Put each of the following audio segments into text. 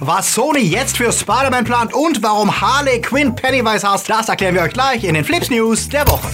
Was Sony jetzt für Spider-Man plant und warum Harley Quinn Pennywise hasst, das erklären wir euch gleich in den Flips News der Woche.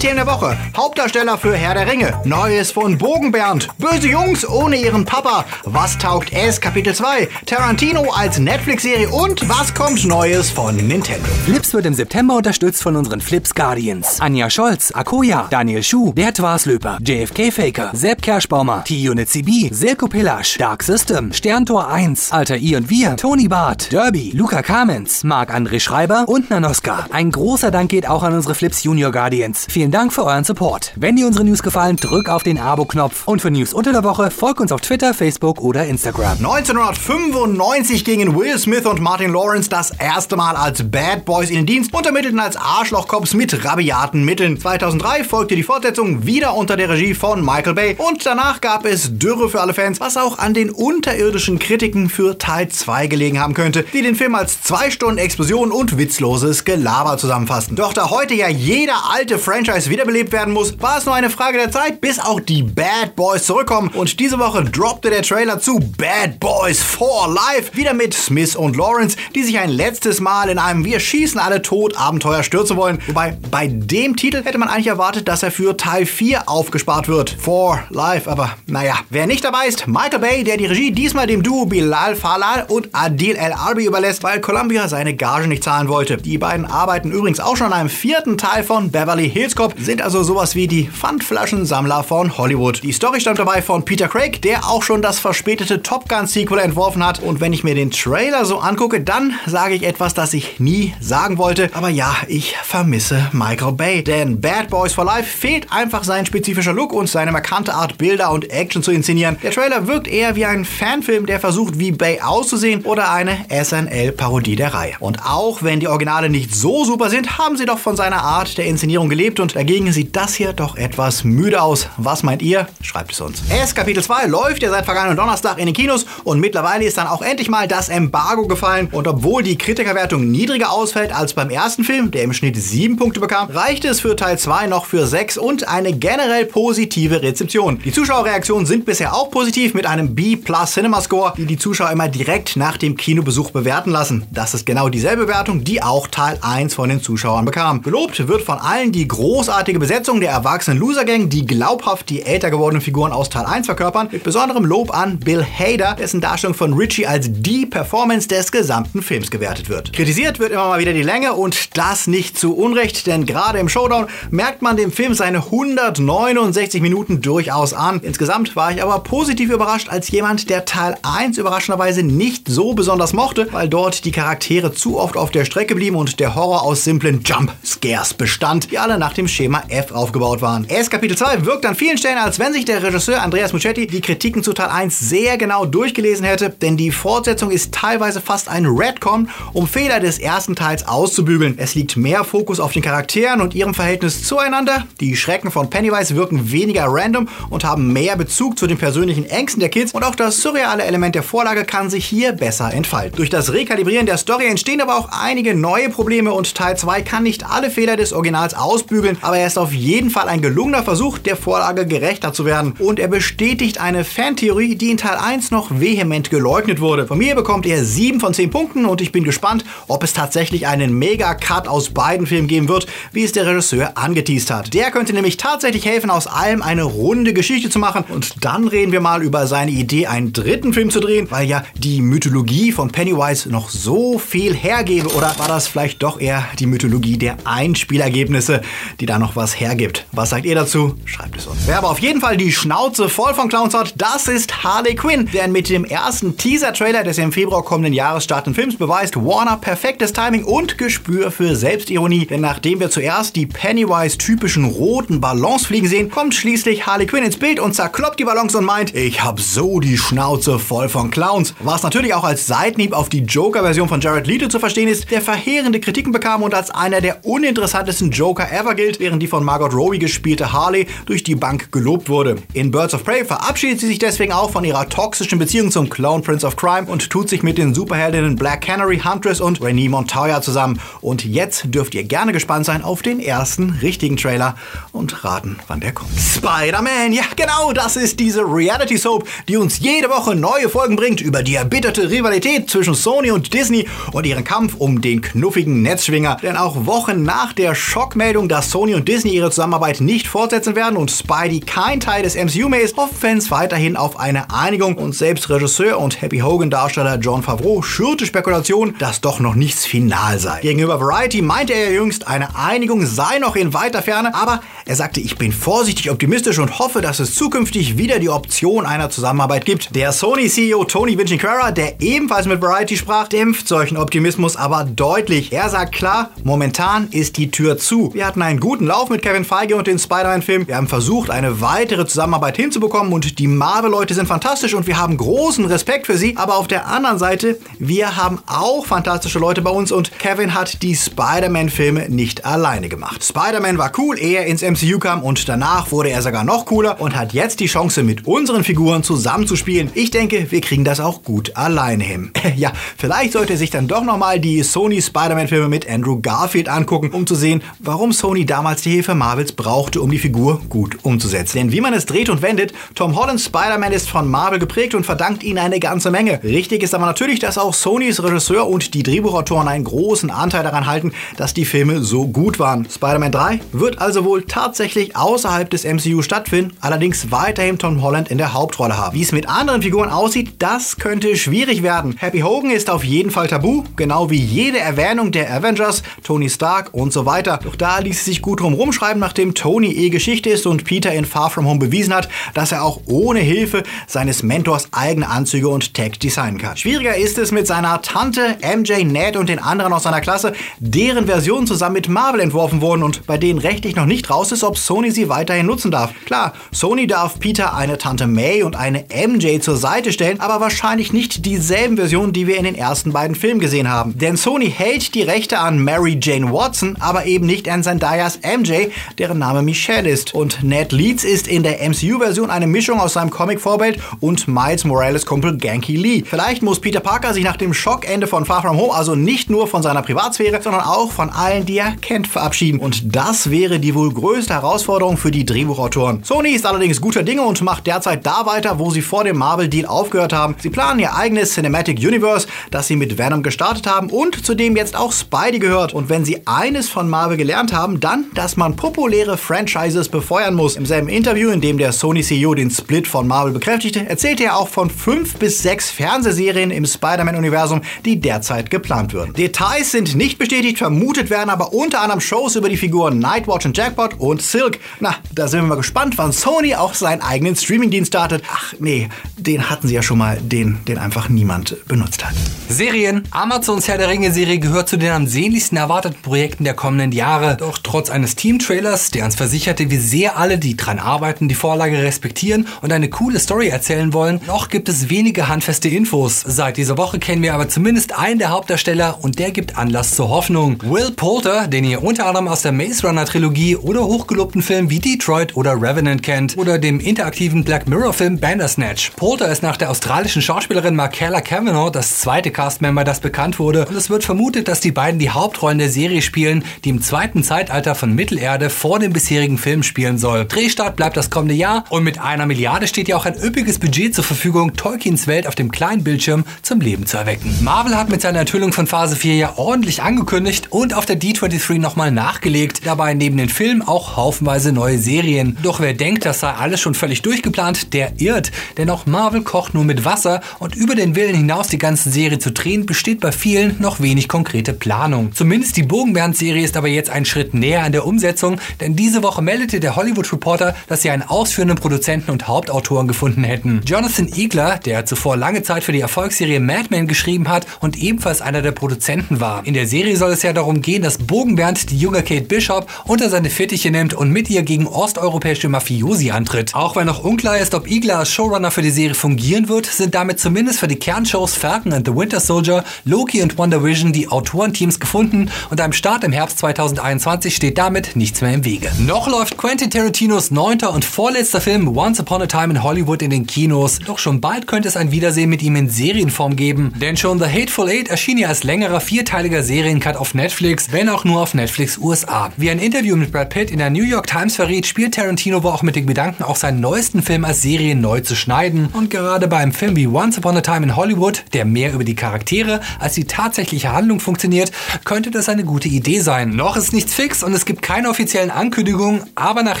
Themen der Woche. Hauptdarsteller für Herr der Ringe. Neues von Bogenbernd. Böse Jungs ohne ihren Papa. Was taugt es? Kapitel 2. Tarantino als Netflix-Serie und was kommt Neues von Nintendo? Flips wird im September unterstützt von unseren Flips Guardians. Anja Scholz, Akoya, Daniel Schuh, Der Twaslöper, JFK Faker, Sepp Kerschbaumer, T-Unit CB, Silko Pillasch, Dark System, Sterntor 1, Alter I und Wir, Tony Barth, Derby, Luca Kamens, Marc-André Schreiber und Nanoska. Ein großer Dank geht auch an unsere Flips Junior Guardians. Vielen Dank für euren Support. Wenn dir unsere News gefallen, drück auf den Abo-Knopf. Und für News unter der Woche folg uns auf Twitter, Facebook oder Instagram. 1995 gingen Will Smith und Martin Lawrence das erste Mal als Bad Boys in den Dienst und ermittelten als Arschlochcops mit rabiaten Mitteln. 2003 folgte die Fortsetzung wieder unter der Regie von Michael Bay und danach gab es Dürre für alle Fans, was auch an den unterirdischen Kritiken für Teil 2 gelegen haben könnte, die den Film als zwei Stunden Explosion und witzloses Gelaber zusammenfassten. Doch da heute ja jeder alte Franchise wiederbelebt werden muss, war es nur eine Frage der Zeit, bis auch die Bad Boys zurückkommen. Und diese Woche droppte der Trailer zu Bad Boys 4 Live, wieder mit Smith und Lawrence, die sich ein letztes Mal in einem Wir schießen alle tot Abenteuer stürzen wollen. Wobei bei dem Titel hätte man eigentlich erwartet, dass er für Teil 4 aufgespart wird. 4 Live, aber naja. Wer nicht dabei ist, Michael Bay, der die Regie diesmal dem Duo Bilal Falal und Adil El Arbi überlässt, weil Columbia seine Gage nicht zahlen wollte. Die beiden arbeiten übrigens auch schon an einem vierten Teil von Beverly Hills Cop, sind also sowas wie die Pfandflaschensammler von Hollywood. Die Story stammt dabei von Peter Craig, der auch schon das verspätete Top Gun Sequel entworfen hat. Und wenn ich mir den Trailer so angucke, dann sage ich etwas, das ich nie sagen wollte. Aber ja, ich vermisse Michael Bay. Denn Bad Boys for Life fehlt einfach sein spezifischer Look und seine markante Art, Bilder und Action zu inszenieren. Der Trailer wirkt eher wie ein Fanfilm, der versucht, wie Bay auszusehen oder eine SNL-Parodie der Reihe. Und auch wenn die Originale nicht so super sind, haben sie doch von seiner Art der Inszenierung gelebt und dagegen sieht das hier doch etwas müde aus. Was meint ihr? Schreibt es uns. S Kapitel 2 läuft ja seit vergangenen Donnerstag in den Kinos und mittlerweile ist dann auch endlich mal das Embargo gefallen. Und obwohl die Kritikerwertung niedriger ausfällt als beim ersten Film, der im Schnitt 7 Punkte bekam, reichte es für Teil 2 noch für 6 und eine generell positive Rezeption. Die Zuschauerreaktionen sind bisher auch positiv mit einem B-Plus Cinema Score, die die Zuschauer immer direkt nach dem Kinobesuch bewerten lassen. Das ist genau dieselbe Wertung, die auch Teil 1 von den Zuschauern bekam. Gelobt wird von allen die großartige Besetzung der erwachsenen Loser Gang, die glaubhaft die älter gewordenen Figuren aus Teil 1 verkörpern, mit besonderem Lob an Bill Hader, dessen Darstellung von Richie als die Performance des gesamten Films gewertet wird. Kritisiert wird immer mal wieder die Länge und das nicht zu Unrecht, denn gerade im Showdown merkt man dem Film seine 169 Minuten durchaus an. Insgesamt war ich aber positiv überrascht als jemand, der Teil 1 überraschenderweise nicht so besonders mochte, weil dort die Charaktere zu oft auf der Strecke blieben und der Horror aus simplen Jump Scares bestand, die alle nach dem Schema F aufgebaut waren. Erst Kapitel 2 wirkt an vielen Stellen, als wenn sich der Regisseur Andreas Muschetti die Kritiken zu Teil 1 sehr genau durchgelesen hätte, denn die Fortsetzung ist teilweise fast ein Redcon, um Fehler des ersten Teils auszubügeln. Es liegt mehr Fokus auf den Charakteren und ihrem Verhältnis zueinander. Die Schrecken von Pennywise wirken weniger random und haben mehr Bezug zu den persönlichen Ängsten der Kids und auch das surreale Element der Vorlage kann sich hier besser entfalten. Durch das Rekalibrieren der Story entstehen aber auch einige neue Probleme und Teil 2 kann nicht alle Fehler des Originals ausbügeln, aber er ist auf jeden Fall ein gelungener Versuch, der Vorlage gerechter zu werden. Und er bestätigt eine Fantheorie, die in Teil 1 noch vehement geleugnet wurde. Von mir bekommt er 7 von 10 Punkten und ich bin gespannt, ob es tatsächlich einen Mega-Cut aus beiden Filmen geben wird, wie es der Regisseur angeteased hat. Der könnte nämlich tatsächlich helfen, aus allem eine runde Geschichte zu machen. Und dann reden wir mal über seine Idee, einen dritten Film zu drehen, weil ja die Mythologie von Pennywise noch so viel hergebe. Oder war das vielleicht doch eher die Mythologie der Einspielergebnisse, die da noch was hergibt? Was sagt ihr dazu? Schreibt es uns. Wer aber auf jeden Fall die Schnauze voll von Clowns hat, das ist Harley Quinn. Denn mit dem ersten Teaser-Trailer des im Februar kommenden Jahres startenden Films beweist Warner perfektes Timing und Gespür für Selbstironie. Denn nachdem wir zuerst die Pennywise-typischen roten Ballons fliegen sehen, kommt schließlich Harley Quinn ins Bild und zerkloppt die Ballons und meint, ich hab so die Schnauze voll von Clowns. Was natürlich auch als Seitenhieb auf die Joker-Version von Jared Leto zu verstehen ist, der verheerende Kritiken bekam und als einer der uninteressantesten Joker ever gilt, während die von Margot Robbie gespielte Harley durch die Bank gelobt wurde. In Birds of Prey verabschiedet sie sich deswegen auch von ihrer toxischen Beziehung zum Clone Prince of Crime und tut sich mit den Superheldinnen Black Canary, Huntress und Renee Montoya zusammen. Und jetzt dürft ihr gerne gespannt sein auf den ersten richtigen Trailer und raten, wann der kommt. Spider-Man, ja genau, das ist diese Reality Soap, die uns jede Woche neue Folgen bringt über die erbitterte Rivalität zwischen Sony und Disney und ihren Kampf um den knuffigen Netzschwinger. Denn auch Wochen nach der Schockmeldung, dass Sony und Disney ihre Zusammenarbeit nicht fortsetzen werden und Spidey kein Teil des MCU mehr ist, hoffen Fans weiterhin auf eine Einigung und selbst Regisseur und Happy Hogan Darsteller John Favreau schürte Spekulation, dass doch noch nichts final sei. Gegenüber Variety meinte er jüngst, eine Einigung sei noch in weiter Ferne, aber er sagte, ich bin vorsichtig optimistisch und hoffe, dass es zukünftig wieder die Option einer Zusammenarbeit gibt. Der Sony-CEO Tony Vinciquerra, der ebenfalls mit Variety sprach, dämpft solchen Optimismus aber deutlich. Er sagt klar, momentan ist die Tür zu. Wir hatten einen guten Lauf mit Kevin Feige und den Spider-Man-Film. Wir haben versucht, eine weitere Zusammenarbeit hinzubekommen und die Marvel-Leute sind fantastisch und wir haben großen Respekt für sie. Aber auf der anderen Seite, wir haben auch fantastische Leute bei uns und Kevin hat die Spider-Man-Filme nicht alleine gemacht. Spider-Man war cool, ehe er ins MCU kam und danach wurde er sogar noch cooler und hat jetzt die Chance, mit unseren Figuren zusammenzuspielen. Ich denke, wir kriegen das auch gut alleine hin. ja, vielleicht sollte er sich dann doch nochmal die Sony Spider-Man-Filme mit Andrew Garfield angucken, um zu sehen, warum Sony damals die Hilfe Marvels brauchte, um die Figur gut umzusetzen. Denn wie man es dreht und wendet, Tom Hollands Spider-Man ist von Marvel geprägt und verdankt ihnen eine ganze Menge. Richtig ist aber natürlich, dass auch Sonys Regisseur und die Drehbuchautoren einen großen Anteil daran halten, dass die Filme so gut waren. Spider-Man 3 wird also wohl tatsächlich außerhalb des MCU stattfinden, allerdings weiterhin Tom Holland in der Hauptrolle haben. Wie es mit anderen Figuren aussieht, das könnte schwierig werden. Happy Hogan ist auf jeden Fall tabu, genau wie jede Erwähnung der Avengers, Tony Stark und so weiter. Doch da ließ es sich gut drum rumschreiben, nachdem Tony eh Geschichte ist und Peter in Far From Home bewiesen hat, dass er auch ohne Hilfe seines Mentors eigene Anzüge und Tag designen kann. Schwieriger ist es mit seiner Tante MJ Ned und den anderen aus seiner Klasse, deren Versionen zusammen mit Marvel entworfen wurden und bei denen rechtlich noch nicht raus ist, ob Sony sie weiterhin nutzen darf. Klar, Sony darf Peter eine Tante May und eine MJ zur Seite stellen, aber wahrscheinlich nicht dieselben Versionen, die wir in den ersten beiden Filmen gesehen haben. Denn Sony hält die Rechte an Mary Jane Watson, aber eben nicht an Zendayas MJ, deren Name Michelle ist. Und Ned Leeds ist in der MCU-Version eine Mischung aus seinem Comic-Vorbild und Miles Morales Kumpel Genki Lee. Vielleicht muss Peter Parker sich nach dem Schockende von Far From Home also nicht nur von seiner Privatsphäre, sondern auch von allen, die er kennt, verabschieden. Und das wäre die wohl größte Herausforderung für die Drehbuchautoren. Sony ist allerdings guter Dinge und macht derzeit da weiter, wo sie vor dem Marvel-Deal aufgehört haben. Sie planen ihr eigenes Cinematic Universe, das sie mit Venom gestartet haben und zu dem jetzt auch Spidey gehört. Und wenn sie eines von Marvel gelernt haben, dann, dass man populäre Franchises befeuern muss. Im selben Interview, in dem der Sony-CEO den Split von Marvel bekräftigte, erzählte er auch von fünf bis sechs Fernsehserien im Spider-Man-Universum, die derzeit geplant würden. Details sind nicht bestätigt, vermutet werden aber unter anderem Shows über die Figuren Nightwatch und Jackpot und Silk. Na, da sind wir mal gespannt, wann Sony auch seinen eigenen Streamingdienst startet. Ach nee, den hatten sie ja schon mal, den, den einfach niemand benutzt hat. Serien. Amazons Herr der Ringe-Serie gehört zu den am sehnlichsten erwarteten Projekten der kommenden Jahre. Doch trotz eines Team-Trailers, der uns versicherte, wie sehr alle, die dran arbeiten, die Vorlage respektieren und eine coole Story erzählen wollen, noch gibt es wenige handfeste Infos. Seit dieser Woche kennen wir aber zumindest einen der Hauptdarsteller und der gibt Anlass zur Hoffnung. Will Poulter, den ihr unter anderem aus der Maze Runner Trilogie oder hochgelobten Filmen wie Detroit oder Revenant kennt oder dem interaktiven Black Mirror Film Bandersnatch. Poulter ist nach der australischen Schauspielerin Markella Cavanaugh das zweite Castmember, das bekannt wurde und es wird vermutet, dass die beiden die Hauptrollen der Serie spielen, die im zweiten Zeitalter von Mittelerde vor dem bisherigen Film spielen soll. Drehstart bleibt das kommende Jahr und mit einer Milliarde steht ja auch ein üppiges Budget zur Verfügung, Tolkiens Welt auf dem kleinen Bildschirm zum Leben zu erwecken. Marvel hat mit seiner Enthüllung von Phase 4 ja ordentlich angekündigt und auf der D23 nochmal nachgelegt, dabei neben den Filmen auch haufenweise neue Serien. Doch wer denkt, das sei alles schon völlig durchgeplant, der irrt, denn auch Marvel kocht nur mit Wasser und über den Willen hinaus die ganze Serie zu drehen, besteht bei vielen noch wenig konkrete Planung. Zumindest die Bogenbernd-Serie ist aber jetzt einen Schritt näher an der Umsetzung, denn diese Woche meldete der Hollywood Reporter, dass sie einen ausführenden Produzenten und Hauptautoren gefunden hätten. Jonathan Igler, der zuvor lange Zeit für die Erfolgsserie Mad Men geschrieben hat und ebenfalls einer der Produzenten war. In der Serie soll es ja darum gehen, dass Bogenbernd die junge Kate Bishop unter seine Fittiche nimmt und mit ihr gegen osteuropäische Mafiosi antritt. Auch wenn noch unklar ist, ob Igla als Showrunner für die Serie fungieren wird, sind damit zumindest für die Kernshows Falcon and the Winter Soldier, Loki und Wonder Vision die Autorenteams gefunden und einem Start im Herbst 2021 steht damit nichts mehr im Wege. Noch läuft Quentin Tarantinos neunter und vorletzter Film Once Upon a Time in Hollywood in den Kinos, doch schon bald könnte es ein Wiedersehen mit ihm in Serienform geben, denn schon The Hateful Eight erschien ja als längerer vierteiliger Seriencut auf Netflix, wenn auch nur auf Netflix USA. Wie ein Interview mit Brad Pitt in der New York Times verriet, spielt Tarantino wohl auch mit dem Gedanken, auch seinen neuesten Film als Serie neu zu schneiden. Und gerade bei einem Film wie Once Upon a Time in Hollywood, der mehr über die Charaktere als die tatsächliche Handlung funktioniert, könnte das eine gute Idee sein. Noch ist nichts fix und es gibt keine offiziellen Ankündigungen, aber nach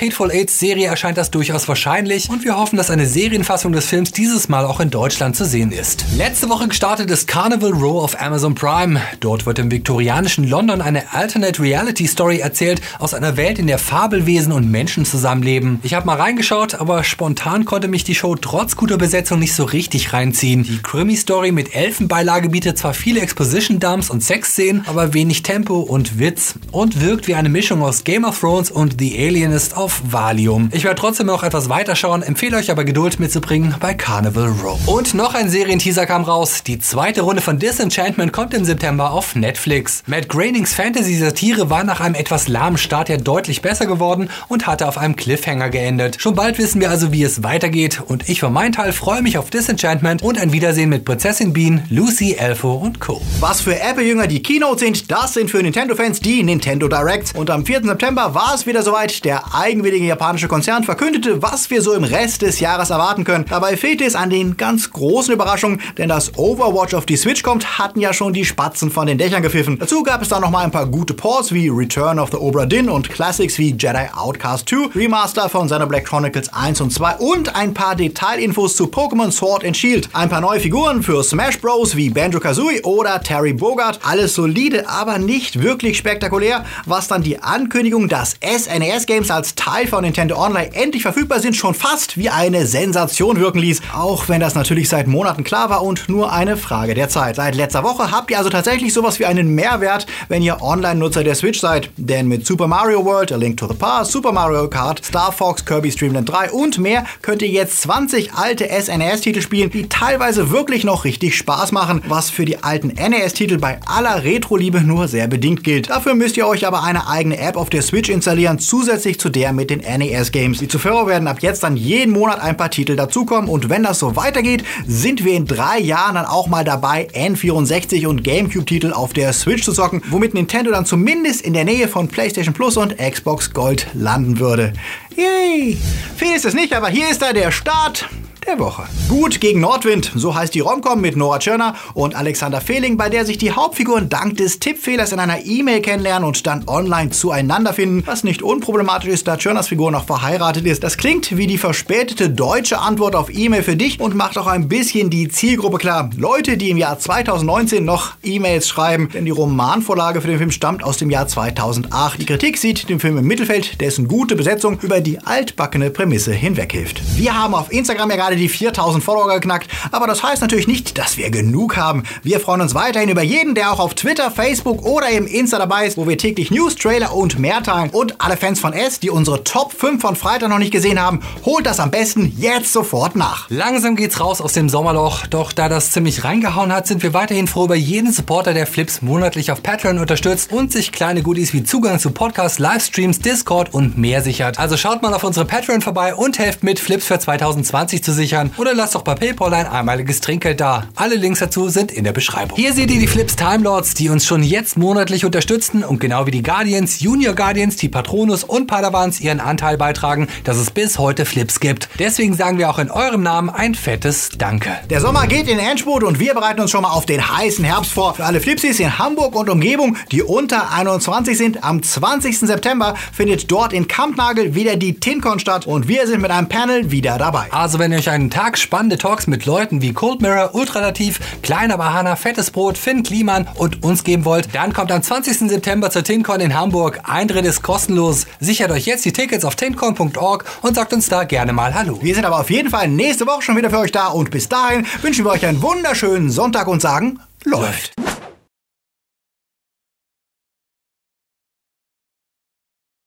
Hateful Eights Serie erscheint das durchaus wahrscheinlich und wir hoffen, dass eine Serienfassung des Films dieses Mal auch in Deutschland zu sehen ist. Letzte Woche gestartet ist Carnival Row auf Amazon Prime. Dort wird im viktorianischen London eine Alternate Reality Story erzählt aus einer Welt, in der Fabelwesen und Menschen zusammenleben. Ich habe mal reingeschaut, aber spontan konnte mich die Show trotz guter Besetzung nicht so richtig reinziehen. Die Krimi-Story mit Elfenbeilage bietet zwar viele Exposition-Dumps und Sexszenen, aber wenig Tempo und Witz und wirkt wie eine Mischung aus Game of Thrones und The Alienist auf Valium. Ich werde trotzdem noch etwas weiterschauen, empfehle euch aber Geduld mitzubringen bei Carnival Row. Und noch ein Serienteaser kam raus. Die zweite Runde von Disenchantment kommt im September auf Netflix. Matt Groenings Fantasy-Satire war nach einem etwas lahmen Start ja deutlich besser geworden und hatte auf einem Cliffhanger geendet. Schon bald wissen wir also, wie es weitergeht und ich für meinen Teil freue mich auf Disenchantment und ein Wiedersehen mit Prinzessin Bean, Lucy, Elfo und Co. Was für Apple-Jünger die Keynote sind, das sind für Nintendo-Fans die Nintendo Directs. Und am 4. September war es wieder soweit. Der eigenwillige japanische Konzern verkündete, was wir so im Rest des Jahres erwarten können. Dabei fehlte es an den ganz großen Überraschungen, denn das Overwatch auf die Switch kommt, hatten ja schon die Spatzen von den Dächern gepfiffen. Dazu gab es dann noch mal ein paar gute Ports wie Return of the Obra Dinn und Classics wie Jedi Outcast 2, Remaster von Xenoblade Chronicles 1 und 2 und ein paar Detailinfos zu Pokémon Sword and Shield. Ein paar neue Figuren für Smash Bros. wie Banjo-Kazooie oder Terry Bogard. Alles solide, aber nicht wirklich spektakulär. Was dann die Ankündigung, dass SNES-Games als Teil von Nintendo Online endlich verfügbar sind, schon fast wie eine Sensation wirken ließ. Auch wenn das natürlich seit Monaten klar war und nur eine Frage der Zeit. Seit letzter Woche habt ihr also tatsächlich sowas wie einen Mehrwert, wenn ihr Online-Nutzer der Switch seid. Denn mit Super Mario World, A Link to the Past, Super Mario Kart, Star Fox, Kirby Streamland 3 und mehr könnt ihr jetzt 20 alte SNES-Titel spielen, die teilweise wirklich noch richtig Spaß machen, was für die alten NES-Titel bei aller Retro-Liebe nur sehr bedingt gilt. Dafür müsst ihr euch aber eine eigene App auf der Switch installieren, zusätzlich zu der mit den NES-Games. Die zuvor werden ab jetzt dann jeden Monat ein paar Titel dazukommen und wenn das so weitergeht, sind wir in drei Jahren dann auch mal dabei, N64 und GameCube-Titel auf der Switch zu zocken, womit Nintendo dann zumindest in der Nähe von PlayStation Plus und Xbox Gold landen würde. Yay! Viel ist es nicht, aber hier ist da der Start der Woche. Gut gegen Nordwind, so heißt die Romcom mit Nora Tschirner und Alexander Fehling, bei der sich die Hauptfiguren dank des Tippfehlers in einer E-Mail kennenlernen und dann online zueinander finden, was nicht unproblematisch ist, da Tschirners Figur noch verheiratet ist. Das klingt wie die verspätete deutsche Antwort auf E-Mail für dich und macht auch ein bisschen die Zielgruppe klar. Leute, die im Jahr 2019 noch E-Mails schreiben, denn die Romanvorlage für den Film stammt aus dem Jahr 2008. Die Kritik sieht den Film im Mittelfeld, dessen gute Besetzung über die altbackene Prämisse hinweghilft. Wir haben auf Instagram ja gerade die 4000 Follower geknackt, aber das heißt natürlich nicht, dass wir genug haben. Wir freuen uns weiterhin über jeden, der auch auf Twitter, Facebook oder im Insta dabei ist, wo wir täglich News, Trailer und mehr teilen. Und alle Fans von S, die unsere Top 5 von Freitag noch nicht gesehen haben, holt das am besten jetzt sofort nach. Langsam geht's raus aus dem Sommerloch, doch da das ziemlich reingehauen hat, sind wir weiterhin froh über jeden Supporter, der Flips monatlich auf Patreon unterstützt und sich kleine Goodies wie Zugang zu Podcasts, Livestreams, Discord und mehr sichert. Also schaut mal auf unsere Patreon vorbei und helft mit, Flips für 2020 zu sichern oder lasst doch bei PayPal ein einmaliges Trinkgeld da. Alle Links dazu sind in der Beschreibung. Hier seht ihr die Flips Time Lords, die uns schon jetzt monatlich unterstützen und genau wie die Guardians, Junior Guardians, die Patronus und Padawans ihren Anteil beitragen, dass es bis heute Flips gibt. Deswegen sagen wir auch in eurem Namen ein fettes Danke. Der Sommer geht in Endspurt und wir bereiten uns schon mal auf den heißen Herbst vor. Für alle Flipsies in Hamburg und Umgebung, die unter 21 sind, am 20. September findet dort in Kampnagel wieder die TinCon statt und wir sind mit einem Panel wieder dabei. Also wenn ihr euch einen Tag spannende Talks mit Leuten wie Cold Mirror, Ultralativ, Kleiner Bahana, Fettes Brot, Finn Kliman und uns geben wollt, dann kommt am 20. September zur TinCon in Hamburg. Eintritt ist kostenlos. Sichert euch jetzt die Tickets auf tincon.org und sagt uns da gerne mal Hallo. Wir sind aber auf jeden Fall nächste Woche schon wieder für euch da und bis dahin wünschen wir euch einen wunderschönen Sonntag und sagen, läuft.